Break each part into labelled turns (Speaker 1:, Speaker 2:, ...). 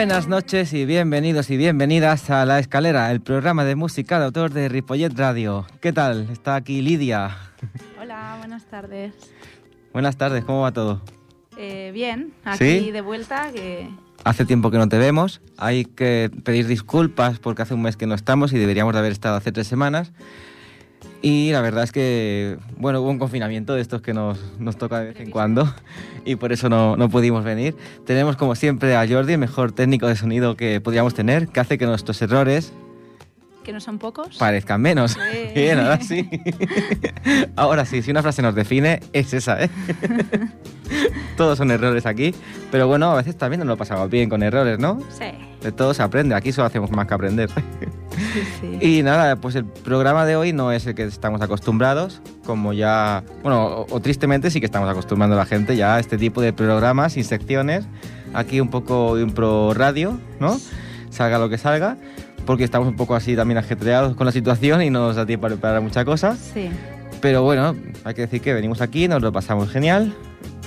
Speaker 1: Buenas noches y bienvenidos y bienvenidas a La Escalera, el programa de música de autor de Ripollet Radio. ¿Qué tal? Está aquí Lidia.
Speaker 2: Hola, buenas tardes.
Speaker 1: Buenas tardes, ¿cómo va todo?
Speaker 2: Eh, bien, aquí de vuelta. Que...
Speaker 1: Hace tiempo que no te vemos, hay que pedir disculpas porque hace un mes que no estamos y deberíamos de haber estado hace tres semanas. Y la verdad es que, bueno, hubo un confinamiento de estos que nos, nos toca de vez en cuando y por eso no, no, pudimos venir. Tenemos como siempre a Jordi, el mejor técnico de sonido que podríamos tener, que hace que nuestros errores...
Speaker 2: Que no son pocos.
Speaker 1: Parezcan menos. Bien, ahora sí. ahora sí, si una frase nos define, es esa, ¿eh? Todos son errores aquí, pero bueno, a veces también nos lo pasamos bien con errores, ¿no?
Speaker 2: Sí.
Speaker 1: De todo se aprende, aquí solo hacemos más que aprender. Y nada, pues el programa de hoy no es el que estamos acostumbrados, como ya, bueno, o, tristemente sí que estamos acostumbrando a la gente ya a este tipo de programas y secciones. Aquí un poco de un pro radio, ¿no? Salga lo que salga, porque estamos un poco así también ajetreados con la situación y no nos da tiempo para preparar muchas cosas.
Speaker 2: Sí.
Speaker 1: Pero bueno, hay que decir que venimos aquí, nos lo pasamos genial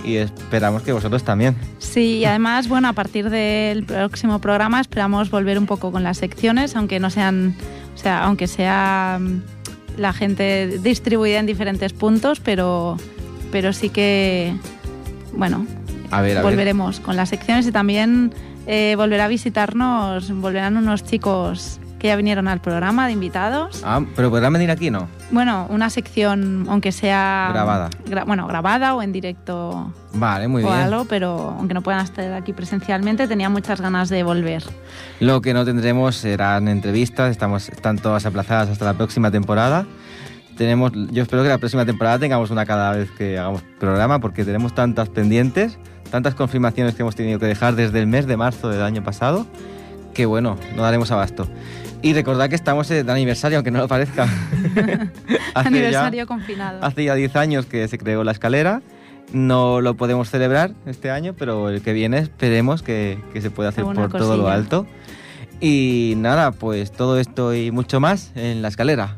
Speaker 1: y esperamos que vosotros también.
Speaker 2: Sí, y además, bueno, a partir del próximo programa esperamos volver un poco con las secciones, aunque no sean, o sea, aunque sea mm, la gente distribuida en diferentes puntos, pero, pero sí que, bueno, volveremos con las secciones y también eh, volverá a visitarnos, volverán unos chicos que ya vinieron al programa de invitados.
Speaker 1: Ah, pero podrán venir aquí, ¿no?
Speaker 2: Bueno, una sección, aunque sea...
Speaker 1: Grabada.
Speaker 2: bueno, grabada o en directo.
Speaker 1: Vale, muy
Speaker 2: o
Speaker 1: bien.
Speaker 2: Algo, pero aunque no puedan estar aquí presencialmente, tenía muchas ganas de volver.
Speaker 1: Lo que no tendremos serán entrevistas, estamos, están todas aplazadas hasta la próxima temporada. Tenemos, yo espero que la próxima temporada tengamos una cada vez que hagamos programa, porque tenemos tantas pendientes, tantas confirmaciones que hemos tenido que dejar desde el mes de marzo del año pasado, que bueno, no daremos abasto. Y recordad que estamos de aniversario, aunque no lo parezca.
Speaker 2: aniversario confinado.
Speaker 1: Hace ya 10 años que se creó la escalera. No lo podemos celebrar este año, pero el que viene esperemos que, que se pueda hacer por todo lo alto. Y nada, pues todo esto y mucho más en la escalera.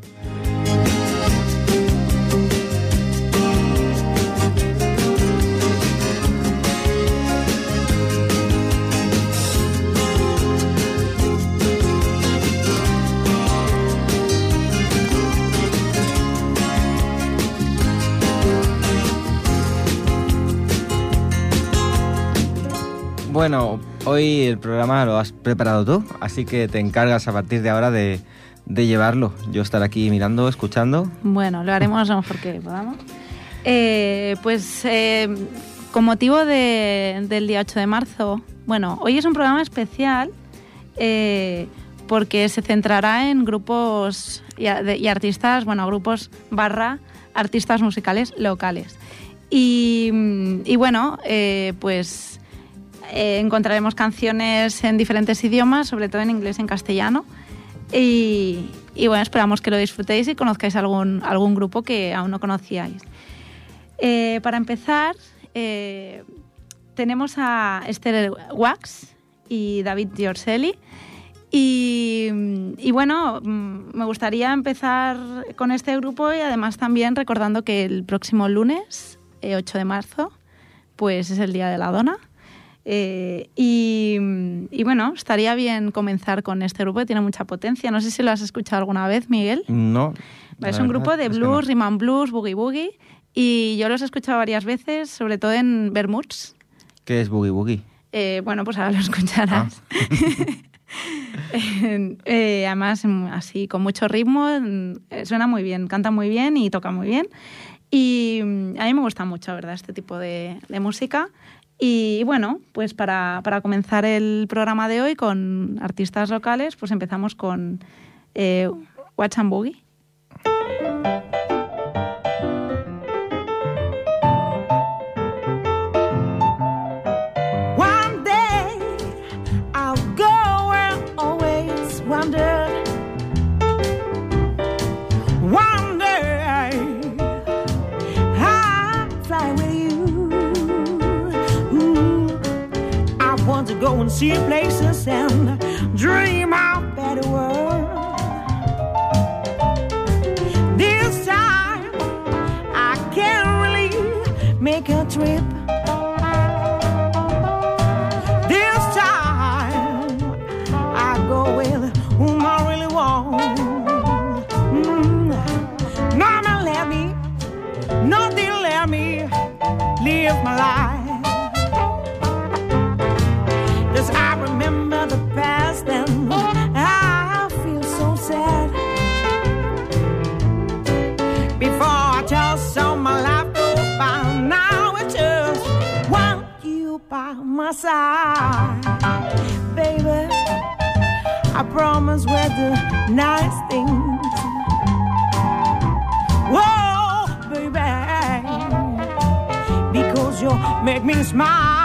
Speaker 1: Bueno, hoy el programa lo has preparado tú, así que te encargas a partir de ahora de, llevarlo. Yo estar aquí mirando, escuchando.
Speaker 2: Bueno, lo haremos lo mejor que podamos. Eh, pues eh, con motivo del día 8 de marzo, bueno, hoy es un programa especial eh, porque se centrará en grupos y, artistas, bueno, grupos barra artistas musicales locales. Y, y bueno, pues eh, encontraremos canciones en diferentes idiomas, sobre todo en inglés y en castellano. Y, bueno, esperamos que lo disfrutéis y conozcáis algún, algún grupo que aún no conocíais. Eh, para empezar, eh, tenemos a Esther Wax y David Giorselli. Y, bueno, mm, me gustaría empezar con este grupo y además también recordando que el próximo lunes, 8 de marzo, pues es el Día de la Dona. Eh, y, bueno, estaría bien comenzar con este grupo que tiene mucha potencia. No sé si lo has escuchado alguna vez, Miguel.
Speaker 1: No.
Speaker 2: Es un grupo de blues, rhythm blues, boogie boogie. Y yo los he escuchado varias veces, sobre todo en Bermuds.
Speaker 1: ¿Qué es boogie boogie?
Speaker 2: Eh, bueno, pues ahora lo escucharás. Ah. Eh, además, así, con mucho ritmo, suena muy bien, canta muy bien y toca muy bien. Y a mí me gusta mucho, ¿verdad?, este tipo de, de música. Y bueno, pues para, para, comenzar el programa de hoy con artistas locales, pues empezamos con eh, Watch and Boogie. Go and see places and dream of better world. This time I can't really make a trip.
Speaker 3: My side, baby. I promise we'll do nice things. Whoa, baby, because you make me smile.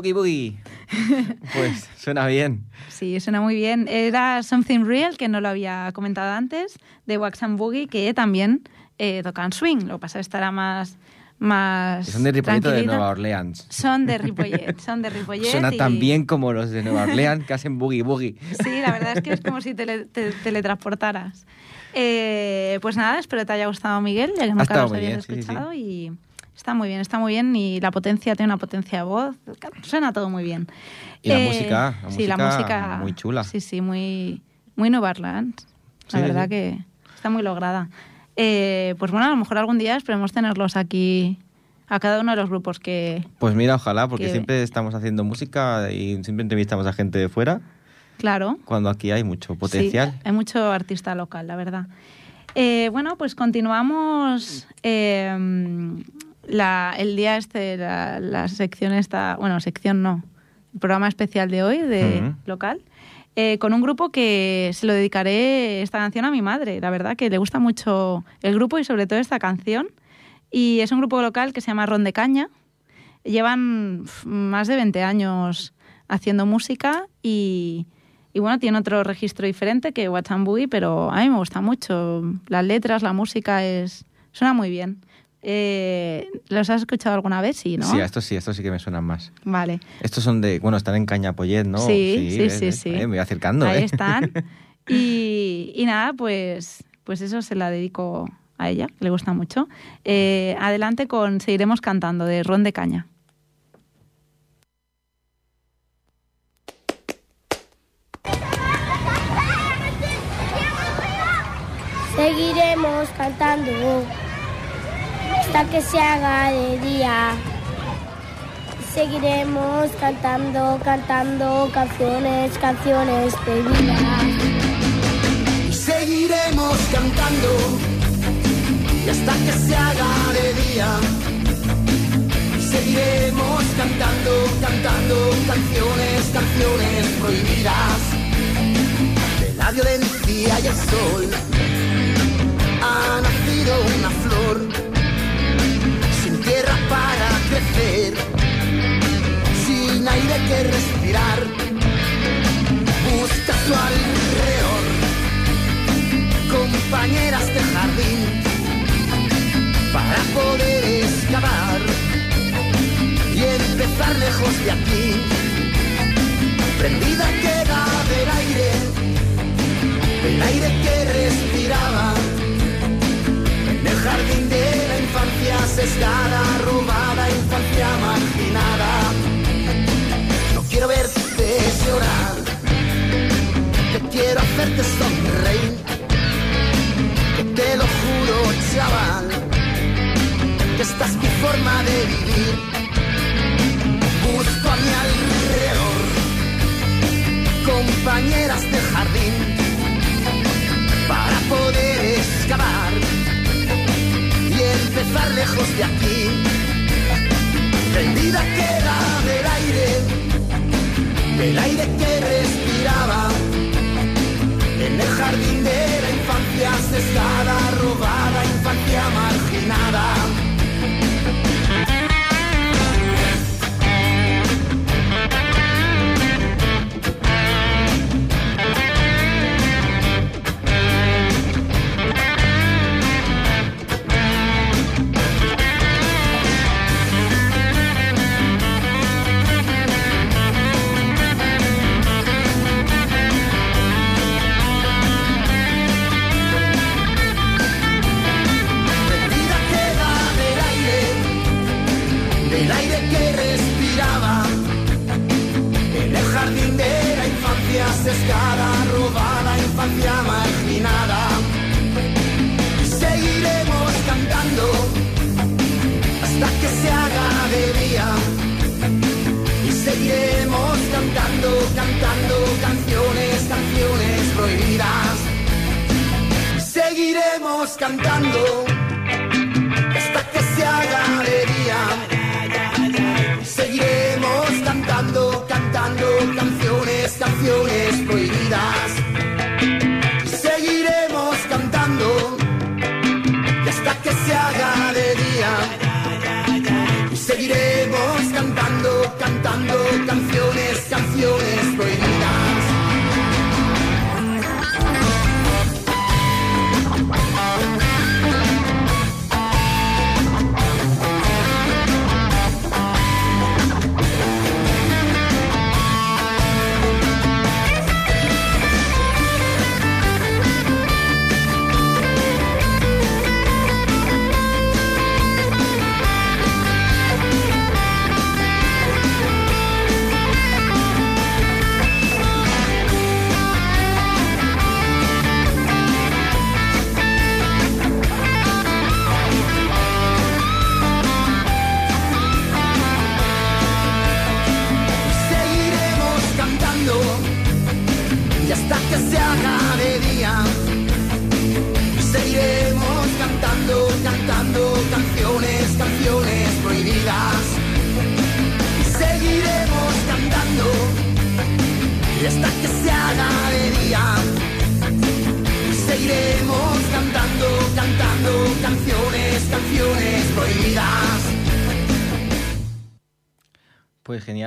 Speaker 1: Boogie Boogie. Pues suena bien.
Speaker 2: Sí, suena muy bien. Era Something Real, que no lo había comentado antes, de Wax and Boogie, que también eh, tocan swing. Lo que pasa es que estará más. más
Speaker 1: son de Ripolleto de. Nueva Orleans.
Speaker 2: Son de Ripollet, son de Ripollet.
Speaker 1: Suena
Speaker 2: y-
Speaker 1: tan bien como los de Nueva Orleans que hacen Boogie Boogie.
Speaker 2: Sí, la verdad es que es como si tele- te teletransportaras. Eh, pues nada, espero que te haya gustado, Miguel, ya que nunca los habías
Speaker 1: bien, sí, sí, sí.
Speaker 2: escuchado. Y está muy bien, está muy bien. Y la potencia tiene una potencia de voz. Suena todo muy bien.
Speaker 1: Y la música, la
Speaker 2: sí, la
Speaker 1: música muy chula.
Speaker 2: Sí, sí, muy, muy Nueva Orleans. La
Speaker 1: Sí,
Speaker 2: verdad
Speaker 1: sí.
Speaker 2: que está muy lograda. Eh, pues bueno, a lo mejor algún día esperemos tenerlos aquí a cada uno de los grupos que,
Speaker 1: Pues mira, ojalá, porque
Speaker 2: Que-
Speaker 1: siempre estamos haciendo música y siempre entrevistamos a gente de fuera,
Speaker 2: claro,
Speaker 1: cuando aquí hay mucho potencial.
Speaker 2: Sí, hay mucho artista local, la verdad. Eh, bueno, pues continuamos eh, la- el día este, la, la sección esta, bueno, sección no, el programa especial de hoy de
Speaker 1: Ujú.
Speaker 2: local, eh, con un grupo que se lo dedicaré esta canción a mi madre, la verdad que le gusta mucho el grupo y sobre todo esta canción. Y es un grupo local que se llama Ron de Caña. Llevan más de 20 años haciendo música y, y bueno, tiene otro registro diferente que Boogie, pero a mí me gusta mucho. Las letras, la música, es suena muy bien. Eh, ¿Los has escuchado alguna vez? Sí, ¿no?
Speaker 1: Sí, a estos sí, estos sí que me suenan más.
Speaker 2: Vale.
Speaker 1: Estos son de, bueno, están en Cañapollet, ¿no?
Speaker 2: Sí, sí,
Speaker 1: ves,
Speaker 2: sí,
Speaker 1: ves,
Speaker 2: sí.
Speaker 1: eh, me voy acercando,
Speaker 2: Ahí
Speaker 1: ¿eh?
Speaker 2: están. Y, y nada, pues, pues eso se la dedico a ella, que le gusta mucho. Eh, adelante con Seguiremos cantando de Ron de Caña.
Speaker 4: Seguiremos cantando hasta que se haga de día. Seguiremos cantando, cantando canciones, canciones de vida.
Speaker 5: cantando y hasta que se haga de día. Seguiremos cantando, cantando canciones, canciones prohibidas. De la violencia y el sol ha nacido una flor para crecer, sin aire que respirar. Busca su alrededor compañeras de jardín para poder excavar y empezar lejos de aquí. Prendida sesgada, robada, infancia marginada. No quiero verte llorar, que quiero hacerte sonreír. Te lo juro, chaval, que esta es mi forma de vivir. Busco a mi alrededor compañeras de jardín empezar lejos de aquí. Prendida queda del aire, del aire que respiraba en el jardín de la infancia cesada, robada, infancia marginada.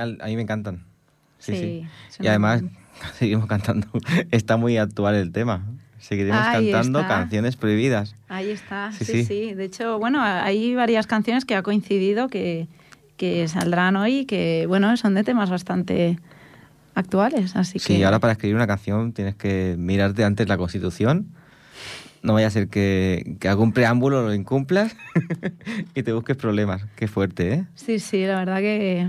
Speaker 1: Genial, a mí me encantan. Sí,
Speaker 2: Sí,
Speaker 1: Y además, seguimos cantando. Está muy actual el tema. Seguiremos
Speaker 2: Ahí
Speaker 1: cantando
Speaker 2: está.
Speaker 1: canciones prohibidas.
Speaker 2: Ahí está,
Speaker 1: Sí,
Speaker 2: sí,
Speaker 1: sí.
Speaker 2: sí, De hecho, bueno, hay varias canciones que ha coincidido que, que saldrán hoy y que, bueno, son de temas bastante actuales, así
Speaker 1: Sí,
Speaker 2: que...
Speaker 1: ahora para escribir una canción tienes que mirarte antes la Constitución. No vaya a ser que, que algún preámbulo lo incumplas y te busques problemas. Qué fuerte, ¿eh?
Speaker 2: Sí, sí, la verdad que...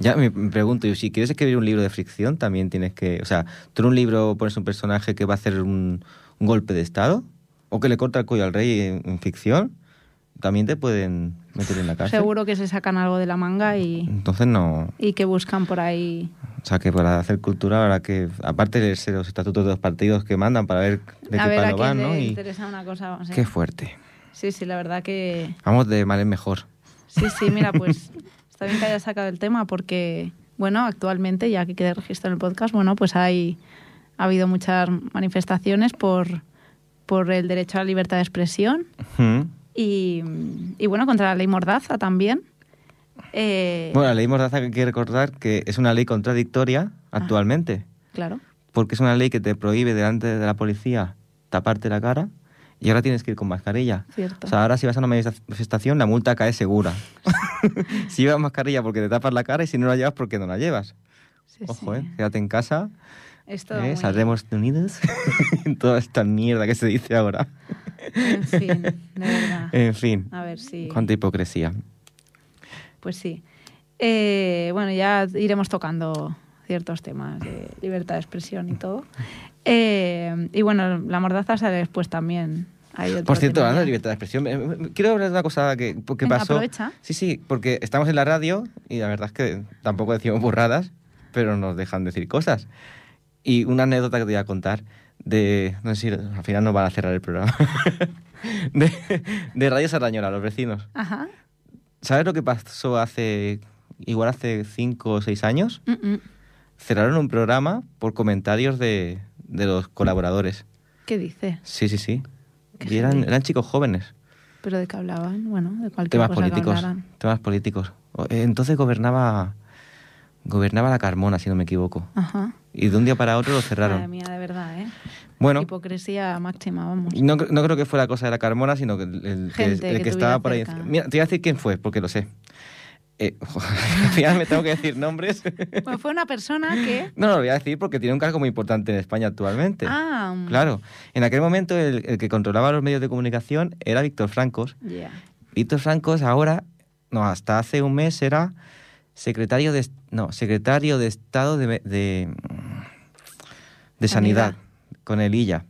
Speaker 1: Ya me pregunto, y si quieres escribir un libro de fricción, también tienes que... O sea, tú en un libro pones un personaje que va a hacer un, un golpe de Estado o que le corta el cuello al rey en, en ficción, también te pueden meterle en la cárcel.
Speaker 2: Seguro que se sacan algo de la manga y,
Speaker 1: Entonces no...
Speaker 2: y que buscan por ahí.
Speaker 1: O sea, que para hacer cultura habrá que... Aparte de ser los estatutos de los partidos que mandan para ver de
Speaker 2: a
Speaker 1: qué
Speaker 2: ver
Speaker 1: palo van, ¿no? Y
Speaker 2: interesa una cosa.
Speaker 1: qué fuerte.
Speaker 2: Sí, sí, la verdad que.
Speaker 1: Vamos de mal en mejor.
Speaker 2: Sí, sí, mira, pues está bien que hayas sacado el tema porque, bueno, actualmente, ya que quede registro en el podcast, bueno, pues hay ha habido muchas manifestaciones por, por el derecho a la libertad de expresión y, y bueno, contra la ley Mordaza también. Eh,
Speaker 1: Bueno, la ley Mordaza que hay que recordar que es una ley contradictoria actualmente,
Speaker 2: Claro,
Speaker 1: porque es una ley que te prohíbe delante de la policía taparte la cara y ahora tienes que ir con mascarilla.
Speaker 2: cierto.
Speaker 1: O sea, ahora si vas a una manifestación la multa cae segura. si llevas mascarilla porque te tapas la cara y si no la llevas porque no la llevas.
Speaker 2: Sí,
Speaker 1: Ojo,
Speaker 2: sí.
Speaker 1: ¿eh? Quédate en casa, ¿eh? saldremos unidos. Toda esta mierda que se dice ahora.
Speaker 2: En fin, de verdad.
Speaker 1: En fin,
Speaker 2: A ver si...
Speaker 1: cuánta hipocresía.
Speaker 2: Pues sí. Eh, bueno, ya iremos tocando ciertos temas de libertad de expresión y todo. Eh, y bueno, la mordaza sale después también.
Speaker 1: Por cierto, hablando de libertad de expresión, eh, quiero hablar de una cosa que, que pasó.
Speaker 2: aprovecha.
Speaker 1: Sí, sí, porque estamos en la radio y la verdad es que tampoco decimos burradas, pero nos dejan decir cosas. Y una anécdota que te voy a contar de. No sé si al final nos van a cerrar el programa. de, de Radio Sardañola, los vecinos.
Speaker 2: Ajá.
Speaker 1: ¿Sabes lo que pasó hace. igual hace cinco o seis años?
Speaker 2: Mm, mm.
Speaker 1: Cerraron un programa por comentarios de, de los colaboradores.
Speaker 2: ¿Qué dice?
Speaker 1: Sí, sí, sí. Y eran, eran chicos jóvenes.
Speaker 2: ¿Pero de qué hablaban? Bueno, de cualquier
Speaker 1: temas
Speaker 2: cosa
Speaker 1: políticos temas políticos eh, entonces gobernaba gobernaba la Carmona si no me equivoco
Speaker 2: Ajá.
Speaker 1: y de un día para otro lo
Speaker 2: Madre
Speaker 1: cerraron
Speaker 2: mía, de verdad, ¿eh?
Speaker 1: bueno
Speaker 2: Hipocresía máxima, vamos.
Speaker 1: no, no creo que fuera cosa de la Carmona sino que el, el que,
Speaker 2: Gente
Speaker 1: el
Speaker 2: que
Speaker 1: que estaba por ahí
Speaker 2: cerca.
Speaker 1: mira te voy a decir quién fue porque lo sé Eh, al final me tengo que decir nombres
Speaker 2: Bueno, fue una persona que...
Speaker 1: no, no lo voy a decir porque tiene un cargo muy importante en España actualmente
Speaker 2: Ah,
Speaker 1: claro en aquel momento el, el que controlaba los medios de comunicación era Víctor Francos
Speaker 2: ya.
Speaker 1: Víctor Francos ahora, no, hasta hace un mes era secretario de, no, secretario de Estado de, de, de
Speaker 2: Sanidad.
Speaker 1: Sanidad, con el ILLA.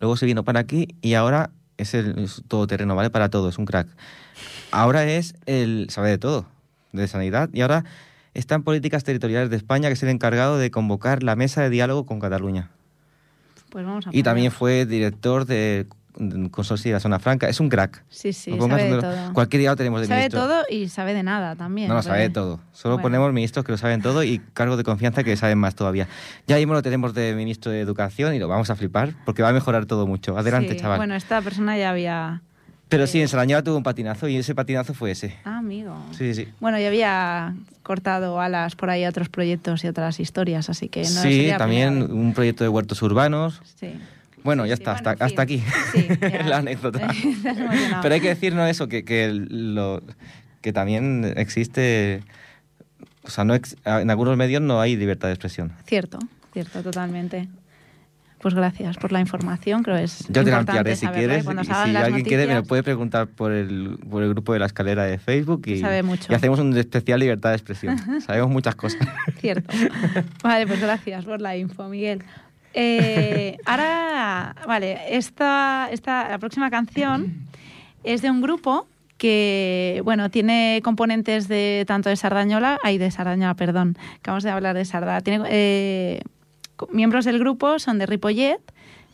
Speaker 1: Luego se vino para aquí y ahora es el es todoterreno, ¿vale? Para todo, es un crack. Ahora es el, sabe de todo, de Sanidad, y ahora está en Políticas Territoriales de España, que es el encargado de convocar la mesa de diálogo con Cataluña.
Speaker 2: Pues vamos a
Speaker 1: Y también fue director de Consorcio de la Zona Franca. Es un crack.
Speaker 2: Sí, sí, sabe de todo.
Speaker 1: Cualquier día lo tenemos de
Speaker 2: Sabe
Speaker 1: ministro.
Speaker 2: todo y sabe de nada también.
Speaker 1: No, no,
Speaker 2: porque-
Speaker 1: sabe de todo. Solo
Speaker 2: Bueno.
Speaker 1: ponemos ministros que lo saben todo y cargos de confianza que saben más todavía. Ya mismo lo tenemos de ministro de Educación y lo vamos a flipar porque va a mejorar todo mucho. Adelante,
Speaker 2: Sí,
Speaker 1: chaval.
Speaker 2: Bueno, esta persona ya había...
Speaker 1: Pero sí, en Sarañola tuvo un patinazo y ese patinazo fue ese.
Speaker 2: Ah, amigo.
Speaker 1: Sí, sí.
Speaker 2: Bueno, ya había cortado alas por ahí a otros proyectos y otras historias, así que no
Speaker 1: sí,
Speaker 2: sería
Speaker 1: también un proyecto de huertos urbanos.
Speaker 2: Sí.
Speaker 1: Bueno,
Speaker 2: Sí,
Speaker 1: ya está, hasta, hasta aquí.
Speaker 2: Sí,
Speaker 1: la anécdota. Pero hay que decir no eso, que, que, lo, que también existe... O sea, no ex- en algunos medios no hay libertad de expresión.
Speaker 2: Cierto, cierto, totalmente. Pues gracias por la información, creo que es
Speaker 1: Yo te la ampliaré si quieres. Y si alguien quiere, me lo puede preguntar por el, por el grupo de la escalera de Facebook y,
Speaker 2: Sabe mucho.
Speaker 1: y hacemos un especial libertad de expresión. Sabemos muchas cosas.
Speaker 2: Cierto. Vale, pues gracias por la info, Miguel. Eh, ahora, vale, esta, esta, la próxima canción es de un grupo que, bueno, tiene componentes de tanto de Sardañola, ay, de Sardañola, perdón, acabamos de hablar de Sarda. Tiene eh, miembros del grupo, son de Ripollet,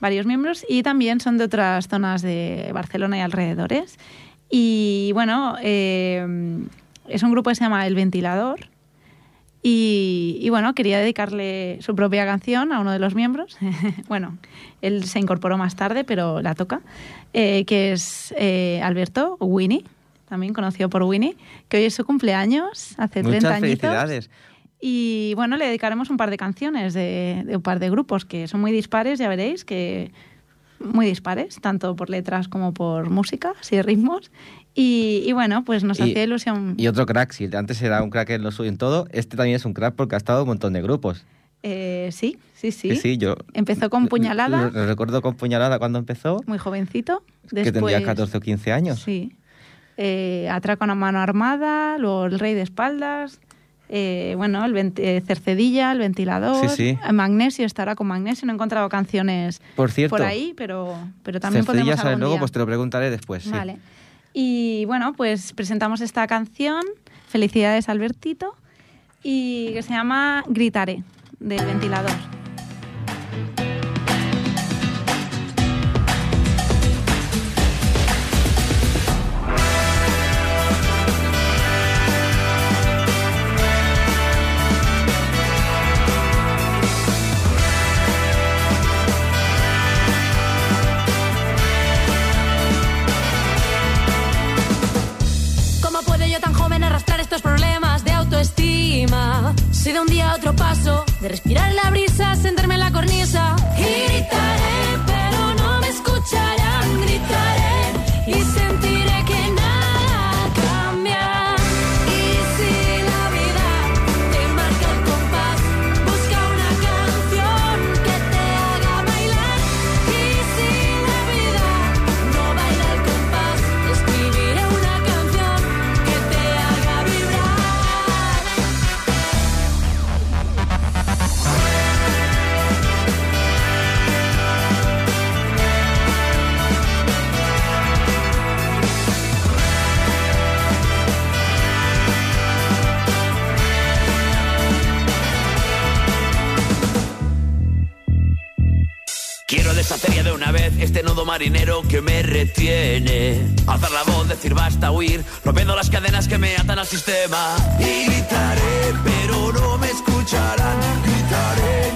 Speaker 2: varios miembros, y también son de otras zonas de Barcelona y alrededores. Y bueno, eh, es un grupo que se llama El Ventilador. Y, y bueno, quería dedicarle su propia canción a uno de los miembros. bueno, él se incorporó más tarde, pero la toca, eh, que es eh, Alberto Winnie, también conocido por Winnie, que hoy es su cumpleaños, hace 30
Speaker 1: muchas
Speaker 2: añitos.
Speaker 1: felicidades.
Speaker 2: Y bueno, le dedicaremos un par de canciones de, de un par de grupos que son muy dispares, ya veréis, que muy dispares, tanto por letras como por música, así ritmos. Y, y bueno, pues nos hacía ilusión.
Speaker 1: Y otro crack, si antes era un crack en lo suyo en todo, este también es un crack porque ha estado en un montón de grupos.
Speaker 2: Eh, sí, sí, sí.
Speaker 1: Sí, yo
Speaker 2: Empezó con Puñalada.
Speaker 1: Lo, lo recuerdo con Puñalada cuando empezó,
Speaker 2: muy jovencito.
Speaker 1: que tendría
Speaker 2: Después,
Speaker 1: 14 o 15 años.
Speaker 2: Sí. Eh, Atraco a una mano armada, luego El Rey de Espaldas, eh, bueno, el eh, Cercedilla, el ventilador,
Speaker 1: Sí, sí.
Speaker 2: Magnesio, estará con Magnesio. No he encontrado canciones
Speaker 1: Por cierto,
Speaker 2: por ahí, pero, pero también
Speaker 1: Cercedilla
Speaker 2: podemos
Speaker 1: sale
Speaker 2: algún
Speaker 1: luego,
Speaker 2: día.
Speaker 1: pues te lo preguntaré después. sí.
Speaker 2: Y bueno, pues presentamos esta canción, Felicidades Albertito, y que se llama Gritaré, del ventilador.
Speaker 6: Puedo yo tan joven arrastrar estos problemas de autoestima? Si de un día a otro paso, de respirar la brisa, sentarme en la cornisa gritaré, pero no me escucharán,
Speaker 7: este nudo marinero que me retiene. Alzar la voz, decir basta, huir, rompiendo las cadenas que me atan al sistema. Y gritaré, pero no me escucharán. Gritaré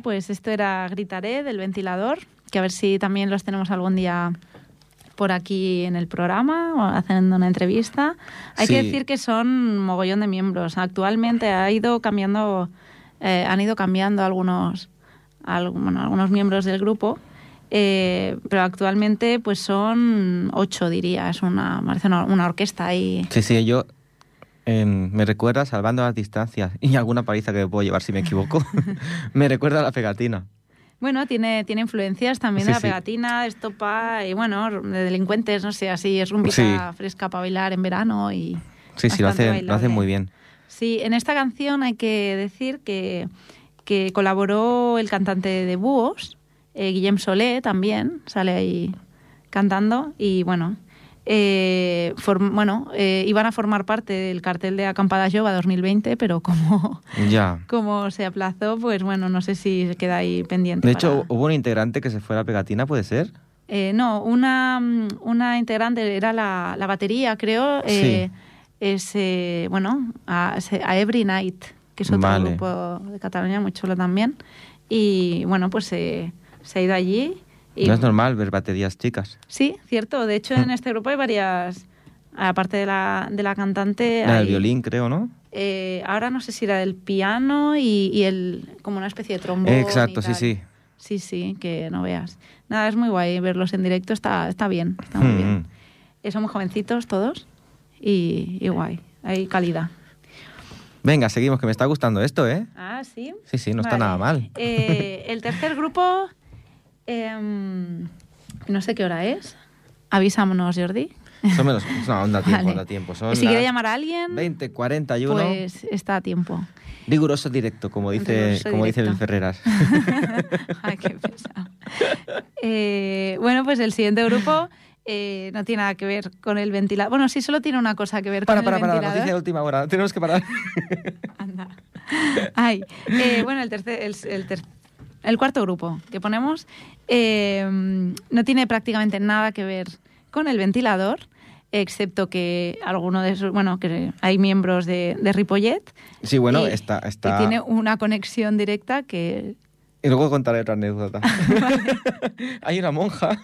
Speaker 2: Bueno, pues esto era Gritaré del ventilador, que a ver si también los tenemos algún día por aquí en el programa o haciendo una entrevista. Hay que decir que son mogollón de miembros. Actualmente ha ido cambiando, eh, han ido cambiando algunos, al- bueno, algunos miembros del grupo, eh, pero actualmente pues son ocho diría. Es una, parece una, una orquesta ahí.
Speaker 1: Sí, sí, yo em, me recuerda, salvando las distancias y alguna paliza que me puedo llevar si me equivoco, me recuerda a la pegatina.
Speaker 2: Bueno, tiene, tiene influencias también
Speaker 1: Sí,
Speaker 2: de la pegatina, de estopa y bueno, de delincuentes, no sé, así es rumbita
Speaker 1: Sí.
Speaker 2: fresca para bailar en verano y
Speaker 1: Sí, sí, lo hacen, lo hacen muy bien.
Speaker 2: Sí, en esta canción hay que decir que, que colaboró el cantante de Búhos, eh, Guillem Solé también, sale ahí cantando y bueno, eh, form- bueno eh, iban a formar parte del cartel de Acampada Yoga 2020, pero como,
Speaker 1: Ya.
Speaker 2: como se aplazó, pues bueno, no sé si queda ahí pendiente.
Speaker 1: De hecho, hubo un integrante que se fue a la pegatina, ¿puede ser?
Speaker 2: Eh, no, una, una integrante era la, la batería, creo. eh, es, eh, bueno, a, Every Night, que es otro
Speaker 1: Vale.
Speaker 2: grupo de Cataluña muy chulo también. Y bueno, pues se ha ido allí. Y,
Speaker 1: No es normal ver baterías chicas.
Speaker 2: Sí, cierto. De hecho, en este grupo hay varias. Aparte de la, de la cantante.
Speaker 1: La del
Speaker 2: hay-
Speaker 1: violín, creo, ¿no?
Speaker 2: eh, ahora no sé si era del piano y, y el como una especie de trombón.
Speaker 1: Exacto, sí,
Speaker 2: tal.
Speaker 1: sí.
Speaker 2: Sí, sí, que no veas. Nada, es muy guay verlos en directo, está, está bien, está muy
Speaker 1: Mm,
Speaker 2: bien.
Speaker 1: mm.
Speaker 2: Eh, Son muy jovencitos todos y, y guay, hay calidad.
Speaker 1: Venga, seguimos, que me está gustando esto, ¿eh?
Speaker 2: Ah, sí.
Speaker 1: Sí, sí, no está nada mal.
Speaker 2: Eh, el tercer grupo, em, no sé qué hora es. Avísamonos, Jordi.
Speaker 1: Son menos, no, anda tiempo,
Speaker 2: Vale.
Speaker 1: anda tiempo. Son
Speaker 2: Y si quiere llamar a alguien,
Speaker 1: 20, 41.
Speaker 2: pues está a tiempo.
Speaker 1: Riguroso directo, como dice,
Speaker 2: Riguroso
Speaker 1: como dice el. Ferreras.
Speaker 2: Ay, qué pesado. Eh, bueno, pues el siguiente grupo eh, no tiene nada que ver con el ventilador. Bueno, sí, solo tiene una cosa que ver
Speaker 1: Para,
Speaker 2: con
Speaker 1: para,
Speaker 2: el
Speaker 1: para,
Speaker 2: ventilador.
Speaker 1: noticia de última hora. Tenemos que parar.
Speaker 2: Anda. Ay, eh, bueno, el tercer, el, el ter- el cuarto grupo que ponemos eh, no tiene prácticamente nada que ver con el ventilador, excepto que alguno de esos, bueno, que hay miembros de, de Ripollet.
Speaker 1: Sí, bueno,
Speaker 2: y-
Speaker 1: está, está...
Speaker 2: tiene una conexión directa que
Speaker 1: Y luego contaré otra anécdota. Hay una monja,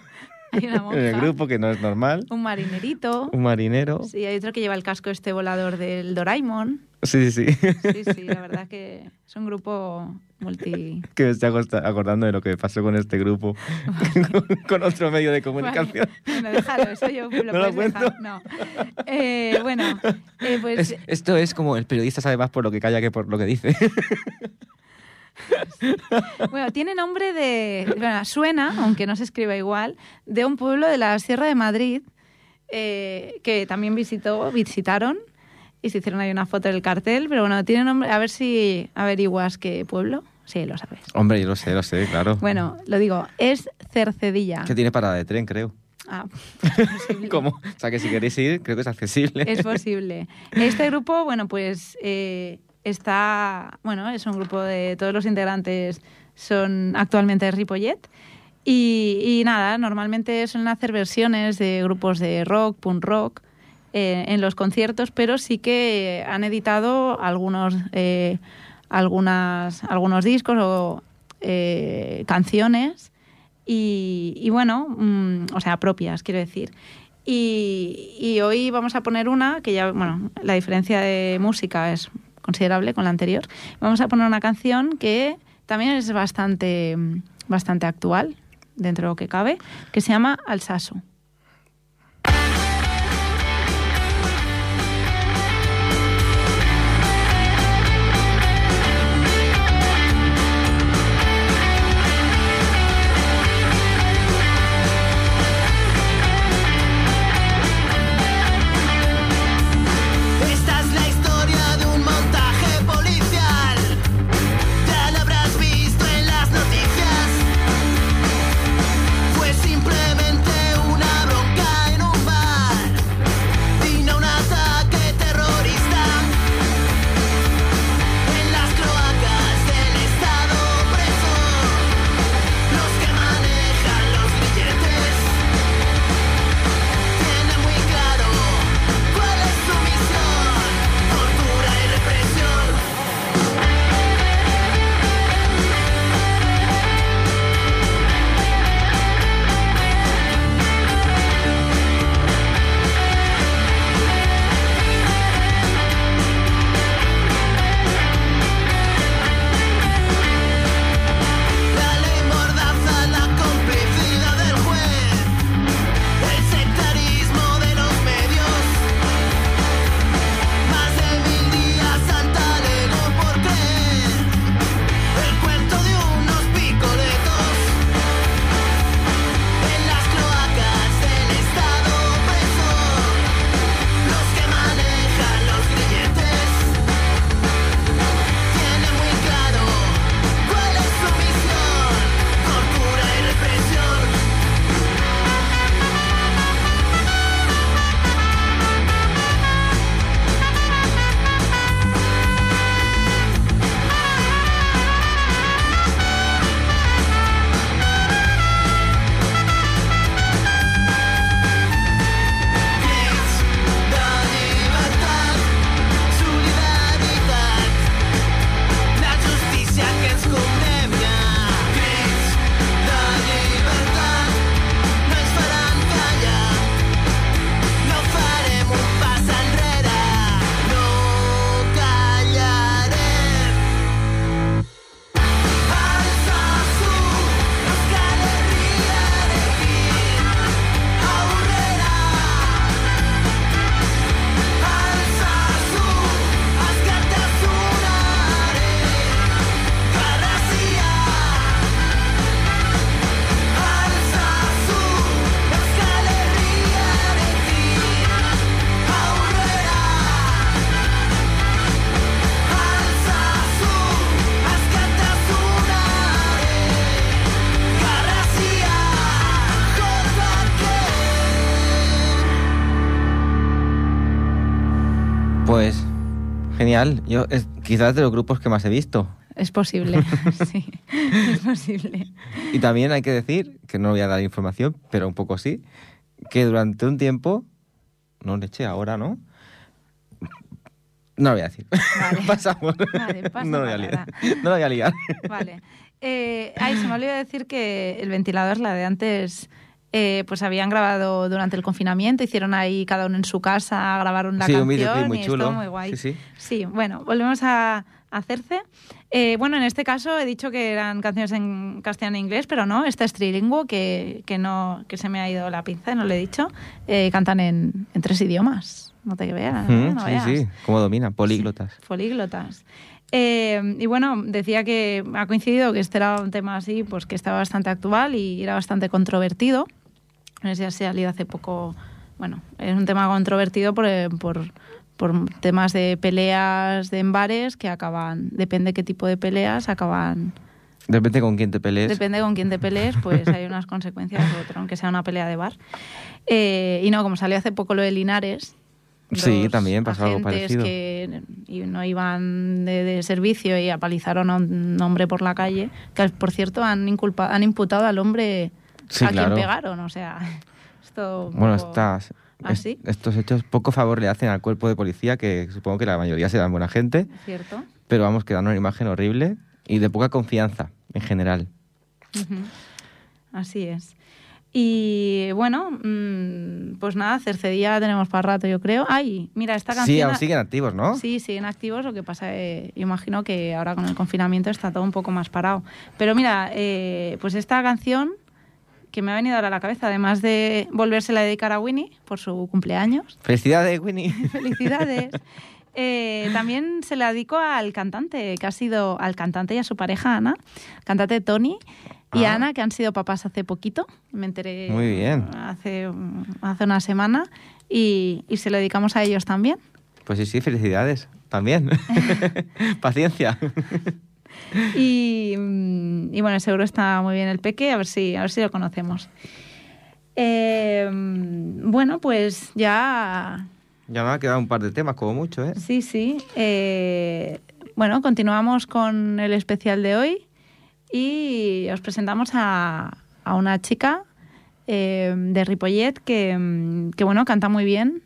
Speaker 2: hay una monja,
Speaker 1: en el grupo que no es normal.
Speaker 2: un marinerito.
Speaker 1: Un marinero.
Speaker 2: Sí, hay otro que lleva el casco este volador del Doraemon.
Speaker 1: Sí, sí, sí.
Speaker 2: Sí, sí, la verdad que es un grupo multi...
Speaker 1: que me estoy acordando de lo que pasó con este grupo. con otro medio de comunicación.
Speaker 2: Vale, Bueno, déjalo, eso yo lo
Speaker 1: ¿No lo
Speaker 2: puedes
Speaker 1: cuento?
Speaker 2: dejar. No. Eh, bueno, eh, pues
Speaker 1: Es- esto es como el periodista sabe más por lo que calla que por lo que dice.
Speaker 2: bueno, tiene nombre de... Bueno, suena, aunque no se escriba igual, de un pueblo de la Sierra de Madrid eh, que también visitó, visitaron y se hicieron ahí una foto del cartel, pero bueno, tiene nombre... A ver si averiguas qué pueblo. Sí, lo sabes.
Speaker 1: Hombre, yo lo sé, lo sé, claro.
Speaker 2: Bueno, lo digo, es Cercedilla.
Speaker 1: Que tiene parada de tren, creo.
Speaker 2: Ah.
Speaker 1: ¿Cómo? O sea, que si queréis ir, creo que es accesible.
Speaker 2: Es posible. Este grupo, bueno, pues eh, está, bueno, es un grupo de todos los integrantes son actualmente Ripollet. Y, y nada, normalmente suelen hacer versiones de grupos de rock, punk rock, eh, en los conciertos, pero sí que han editado algunos, eh, algunas, algunos discos o eh, canciones y, y bueno, mm, o sea, propias, quiero decir. Y, y hoy vamos a poner una que ya, bueno, la diferencia de música es considerable con la anterior. Vamos a poner una canción que también es bastante, bastante actual, dentro de lo que cabe, que se llama Alsaso.
Speaker 1: Genial. Yo es quizás de los grupos que más he visto.
Speaker 2: Es posible, sí, es posible.
Speaker 1: Y también hay que decir, que no voy a dar información, pero un poco sí, que durante un tiempo, no le eché ahora, ¿no? No lo voy a decir.
Speaker 2: Vale.
Speaker 1: Pasamos.
Speaker 2: Vale, pasa
Speaker 1: no lo voy a liar. No lo voy a liar.
Speaker 2: Vale. Eh, ay, se me olvidó decir que el ventilador, la de antes, eh, pues habían grabado durante el confinamiento, hicieron ahí cada uno en su casa, grabaron la
Speaker 1: Sí, un
Speaker 2: canción
Speaker 1: videoclip muy
Speaker 2: y
Speaker 1: chulo.
Speaker 2: estuvo muy guay.
Speaker 1: Sí, sí.
Speaker 2: Sí, bueno, volvemos a a hacerse. Eh, bueno, en este caso he dicho que eran canciones en castellano e inglés, pero no, esta es trilingüe, que, que, no, que se me ha ido la pinza, no lo he dicho. Eh, cantan en, en tres idiomas, no te veas.
Speaker 1: Mm,
Speaker 2: no
Speaker 1: sí,
Speaker 2: veas.
Speaker 1: sí, cómo domina, políglotas.
Speaker 2: Políglotas. Eh, y bueno, decía que ha coincidido que este era un tema así, pues que estaba bastante actual y era bastante controvertido. Sé si ha salido hace poco. Bueno, es un tema controvertido por, eh, por, por temas de peleas de en bares que acaban, depende qué tipo de peleas, acaban.
Speaker 1: Depende con quién te pelees.
Speaker 2: Depende con quién te pelees, pues hay unas consecuencias u otras, aunque sea una pelea de bar. Eh, y no, como salió hace poco lo de Linares.
Speaker 1: Sí, también pasó algo parecido.
Speaker 2: que no iban de, de servicio y apalizaron a un hombre por la calle, que por cierto han, inculpa, han imputado al hombre
Speaker 1: Sí,
Speaker 2: a
Speaker 1: claro.
Speaker 2: quien pegaron. O sea, esto.
Speaker 1: Bueno, estas,
Speaker 2: ¿Así?
Speaker 1: est- estos hechos poco favor le hacen al cuerpo de policía, que supongo que la mayoría serán buena gente,
Speaker 2: ¿Cierto?
Speaker 1: pero vamos, que dan una imagen horrible y de poca confianza en general.
Speaker 2: Así es. Y bueno, mm, pues nada, Cercedía tenemos para rato, yo creo. Ay, mira, esta canción.
Speaker 1: Sí, aún siguen activos, ¿no?
Speaker 2: Sí, siguen activos. Lo que pasa, eh, imagino que ahora con el confinamiento está todo un poco más parado. Pero mira, eh, pues esta canción que me ha venido ahora a la cabeza, además de volvérsela a dedicar a Winnie por su cumpleaños.
Speaker 1: Felicidades, Winnie.
Speaker 2: Felicidades. Eh, también se la dedico al cantante, que ha sido al cantante y a su pareja, Ana, cantante Tony y
Speaker 1: Ah.
Speaker 2: Ana, que han sido papás hace poquito. Me enteré
Speaker 1: Muy bien.
Speaker 2: hace, hace una semana y, y se lo dedicamos a ellos también.
Speaker 1: Pues sí, sí, felicidades. También. Paciencia.
Speaker 2: Y, y bueno, seguro está muy bien el peque, a ver si, a ver si lo conocemos. Eh, bueno, pues ya
Speaker 1: Ya me ha quedado un par de temas, como mucho, ¿eh?
Speaker 2: Sí, sí. Eh, bueno, continuamos con el especial de hoy y os presentamos a, a una chica eh, de Ripollet que, que, bueno, canta muy bien.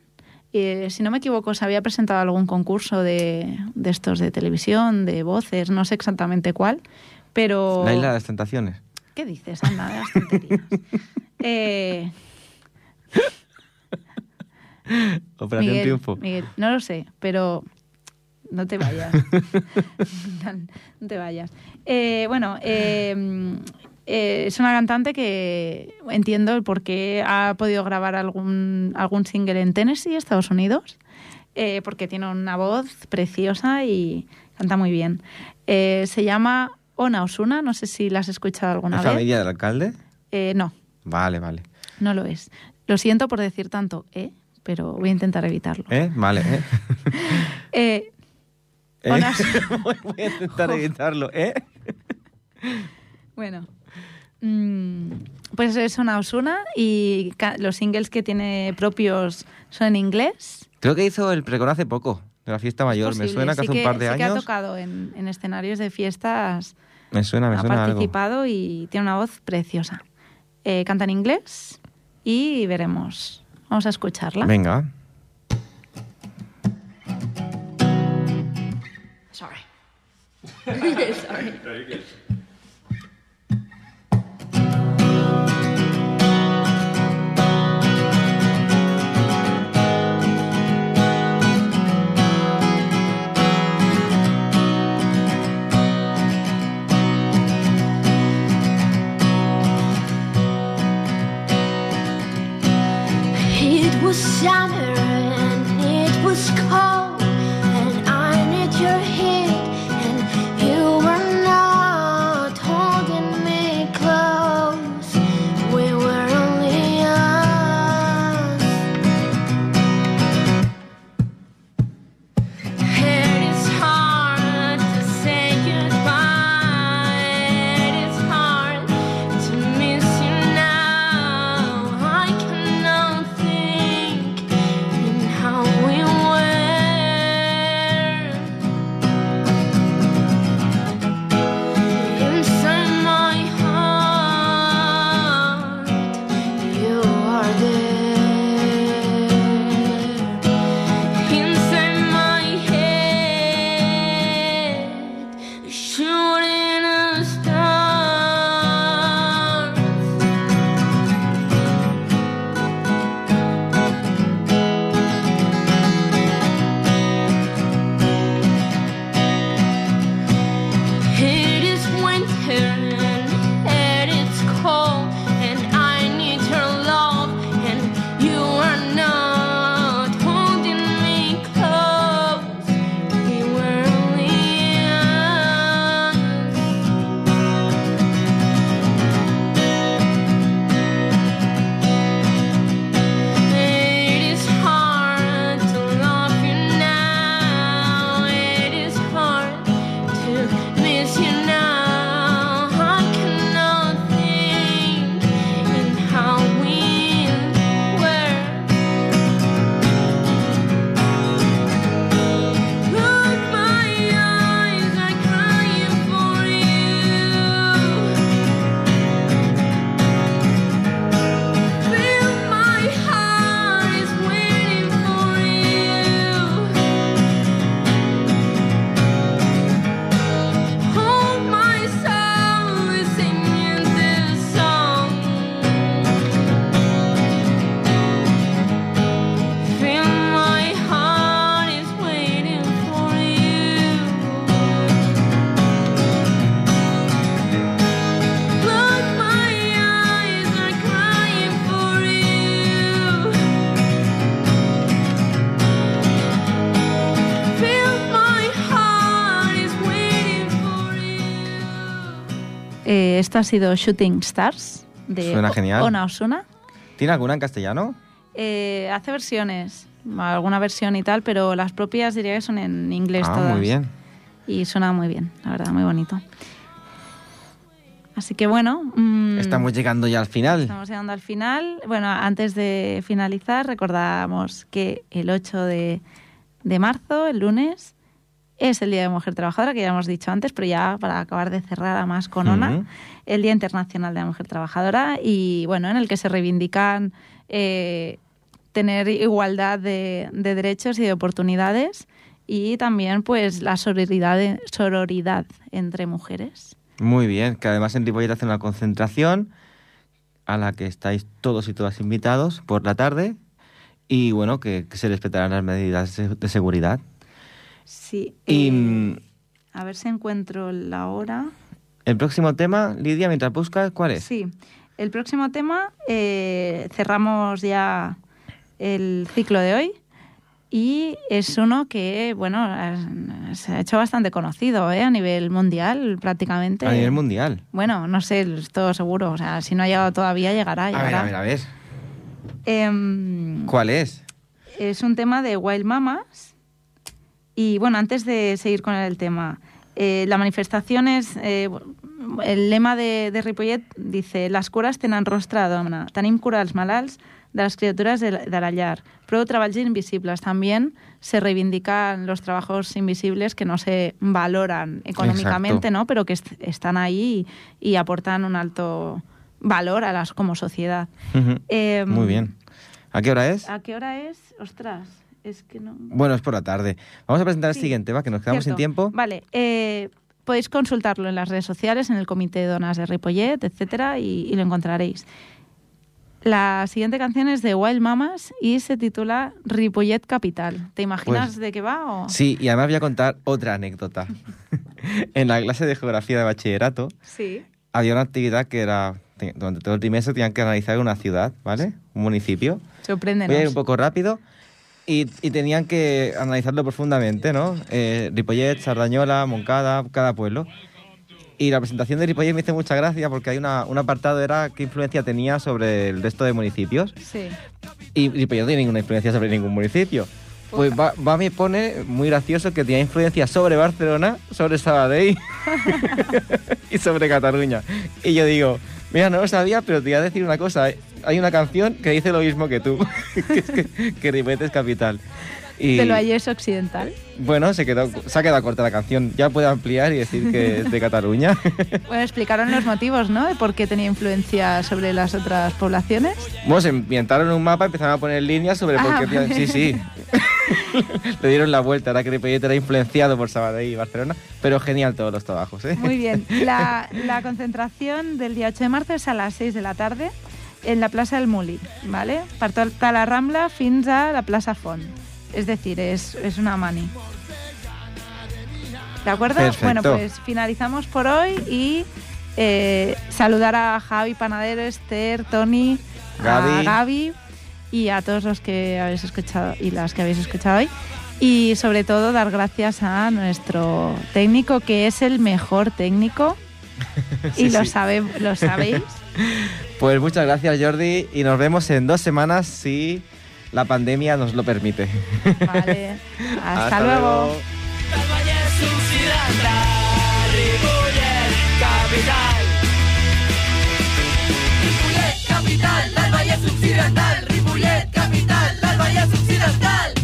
Speaker 2: Eh, si no me equivoco, se había presentado a algún concurso de, de estos de televisión, de voces, no sé exactamente cuál, pero...
Speaker 1: La isla de las tentaciones.
Speaker 2: ¿Qué dices, Anda, de las tonterías? Eh,
Speaker 1: Operación
Speaker 2: Miguel,
Speaker 1: Triunfo.
Speaker 2: Miguel, no lo sé, pero no te vayas. no te vayas. Eh, bueno, eh, eh, es una cantante que entiendo el por qué ha podido grabar algún, algún single en Tennessee, Estados Unidos, porque tiene una voz preciosa y canta muy bien. Se llama Ona Osuna, no sé si la has escuchado alguna
Speaker 1: ¿La
Speaker 2: vez.
Speaker 1: familia del alcalde?
Speaker 2: Eh, no,
Speaker 1: Vale, vale.
Speaker 2: no lo es. Lo siento por decir tanto, ¿eh? pero voy a intentar evitarlo.
Speaker 1: ¿Eh? Vale, ¿eh?
Speaker 2: Eh,
Speaker 1: ¿Eh? Voy a intentar evitarlo, ¿eh?
Speaker 2: Bueno, mm, pues es una Osuna y los singles que tiene propios son en inglés.
Speaker 1: Creo que hizo el pregón hace poco, de la fiesta mayor. Me suena que
Speaker 2: Sí
Speaker 1: hace un par de
Speaker 2: sí que ha
Speaker 1: años.
Speaker 2: tocado en, en escenarios de fiestas,
Speaker 1: Me suena, me
Speaker 2: ha
Speaker 1: suena algo.
Speaker 2: participado y tiene una voz preciosa. Eh, canta en inglés y veremos. Vamos a escucharla.
Speaker 1: Venga.
Speaker 6: Sorry. Sorry.
Speaker 4: No, you're good. was
Speaker 2: sunny. Esto ha sido Shooting Stars de
Speaker 1: Suena genial.
Speaker 2: Ona Osuna.
Speaker 1: ¿Tiene alguna en castellano?
Speaker 2: Eh, hace versiones, alguna versión y tal, pero las propias diría que son en inglés
Speaker 1: ah,
Speaker 2: todas.
Speaker 1: muy bien.
Speaker 2: Y suena muy bien, la verdad, muy bonito. Así que bueno. mm,
Speaker 1: Estamos llegando ya al final.
Speaker 2: Estamos llegando al final. Bueno, antes de finalizar, recordamos que el 8 de, de marzo, el lunes, es el Día de Mujer Trabajadora, que ya hemos dicho antes, pero ya para acabar de cerrar a más con ONA, el Día Internacional de la Mujer Trabajadora, y bueno, en el que se reivindican eh, tener igualdad de, de derechos y de oportunidades y también pues la sororidad, sororidad entre mujeres.
Speaker 1: Muy bien, que además en Ripollet hacen una concentración a la que estáis todos y todas invitados por la tarde y bueno, que, que se respetarán las medidas de seguridad.
Speaker 2: Sí.
Speaker 1: Y
Speaker 2: eh,
Speaker 1: mm,
Speaker 2: A ver si encuentro la hora.
Speaker 1: el próximo tema, Lidia, mientras buscas, ¿cuál es?
Speaker 2: Sí, el próximo tema eh, cerramos ya el ciclo de hoy y es uno que, bueno, es- se ha hecho bastante conocido ¿eh? a nivel mundial prácticamente.
Speaker 1: A nivel mundial.
Speaker 2: Bueno, no sé, esto seguro. O sea, si no ha llegado todavía, llegará.
Speaker 1: A ver,
Speaker 2: llegará.
Speaker 1: a ver, a ver.
Speaker 2: Em,
Speaker 1: ¿Cuál es?
Speaker 2: es un tema de Wild Mamas. Y bueno, antes de seguir con el tema, eh, la manifestación es. eh, el lema de, de Ripollet dice: Les cures tenen rostre de dona. Tenim cura dels malalts, de les criatures de la, de la llar. Prou treballs invisibles. También se reivindican los trabajos invisibles que no se valoran económicamente,
Speaker 1: Exacto.
Speaker 2: ¿no? pero que est- están ahí y, y aportan un alto valor a las como sociedad. Em,
Speaker 1: Muy bien. ¿A qué hora es?
Speaker 2: ¿A qué hora es? Ostras, es que no.
Speaker 1: Bueno, es por la tarde. Vamos a presentar el
Speaker 2: Sí.
Speaker 1: siguiente, va, que nos quedamos sin
Speaker 2: Cierto.
Speaker 1: tiempo.
Speaker 2: Vale, eh, podéis consultarlo en las redes sociales, en el Comité de Donas de Ripollet, etcétera, y, y lo encontraréis. La siguiente canción es de Wild Mamas y se titula Ripollet Capital. ¿Te imaginas
Speaker 1: Pues-
Speaker 2: de qué va? O?
Speaker 1: Sí, y además voy a contar otra anécdota. en la clase de geografía de bachillerato
Speaker 2: Sí.
Speaker 1: había una actividad que era, te- durante todo el trimestre tenían que analizar una ciudad, ¿vale? Un municipio.
Speaker 2: Sorpréndenos.
Speaker 1: Voy a ir un poco rápido. Y, y tenían que analizarlo profundamente, ¿no? Eh, Ripollet, Sardañola, Moncada, cada pueblo. Y la presentación de Ripollet me hizo mucha gracia porque hay una, un apartado era qué influencia tenía sobre el resto de municipios.
Speaker 2: Sí.
Speaker 1: Y Ripollet no tiene ninguna influencia sobre ningún municipio. Pues va, va me pone muy gracioso que tenía influencia sobre Barcelona, sobre Sabadell y sobre Cataluña. Y yo digo, mira, no lo sabía, pero te voy a decir una cosa. Hay una canción que dice lo mismo que tú, que es que, que es capital. Y,
Speaker 2: De lo Ayes Occidental.
Speaker 1: Bueno, se, quedó, se ha quedado corta la canción. Ya puedo ampliar y decir que es de Cataluña.
Speaker 2: Bueno, explicaron los motivos, ¿no? De por qué tenía influencia sobre las otras poblaciones.
Speaker 1: Bueno, se inventaron un mapa, empezaron a poner líneas sobre por
Speaker 2: Ah,
Speaker 1: qué...
Speaker 2: vale.
Speaker 1: Sí, sí. Le dieron la vuelta, ahora que Ripollet era influenciado por Sabadell y Barcelona, pero genial todos los trabajos, ¿eh?
Speaker 2: Muy bien. La, la concentración del día 8 de marzo es a las 6 de la tarde en la plaça del Muli, ¿vale? Per tota la Rambla fins a la plaça Font. Es decir, es, es una mani. ¿De acuerdo?
Speaker 1: Perfecto.
Speaker 2: Bueno, pues finalizamos por hoy y eh, saludar a Javi Panadero, Esther, Tony, a
Speaker 1: Gaby.
Speaker 2: Gaby y a todos los que habéis escuchado y las que habéis escuchado hoy. Y sobre todo dar gracias a nuestro técnico, que es el mejor técnico.
Speaker 1: Sí,
Speaker 2: y lo,
Speaker 1: sí.
Speaker 2: sabe, lo sabéis.
Speaker 1: Pues muchas gracias Jordi y nos vemos en dos semanas si la pandemia nos lo permite.
Speaker 2: Vale, hasta,
Speaker 1: hasta
Speaker 2: luego.
Speaker 1: luego. capital, del Valle Subsidiatal, Ripollet, capital, del Valle Subsidiatal.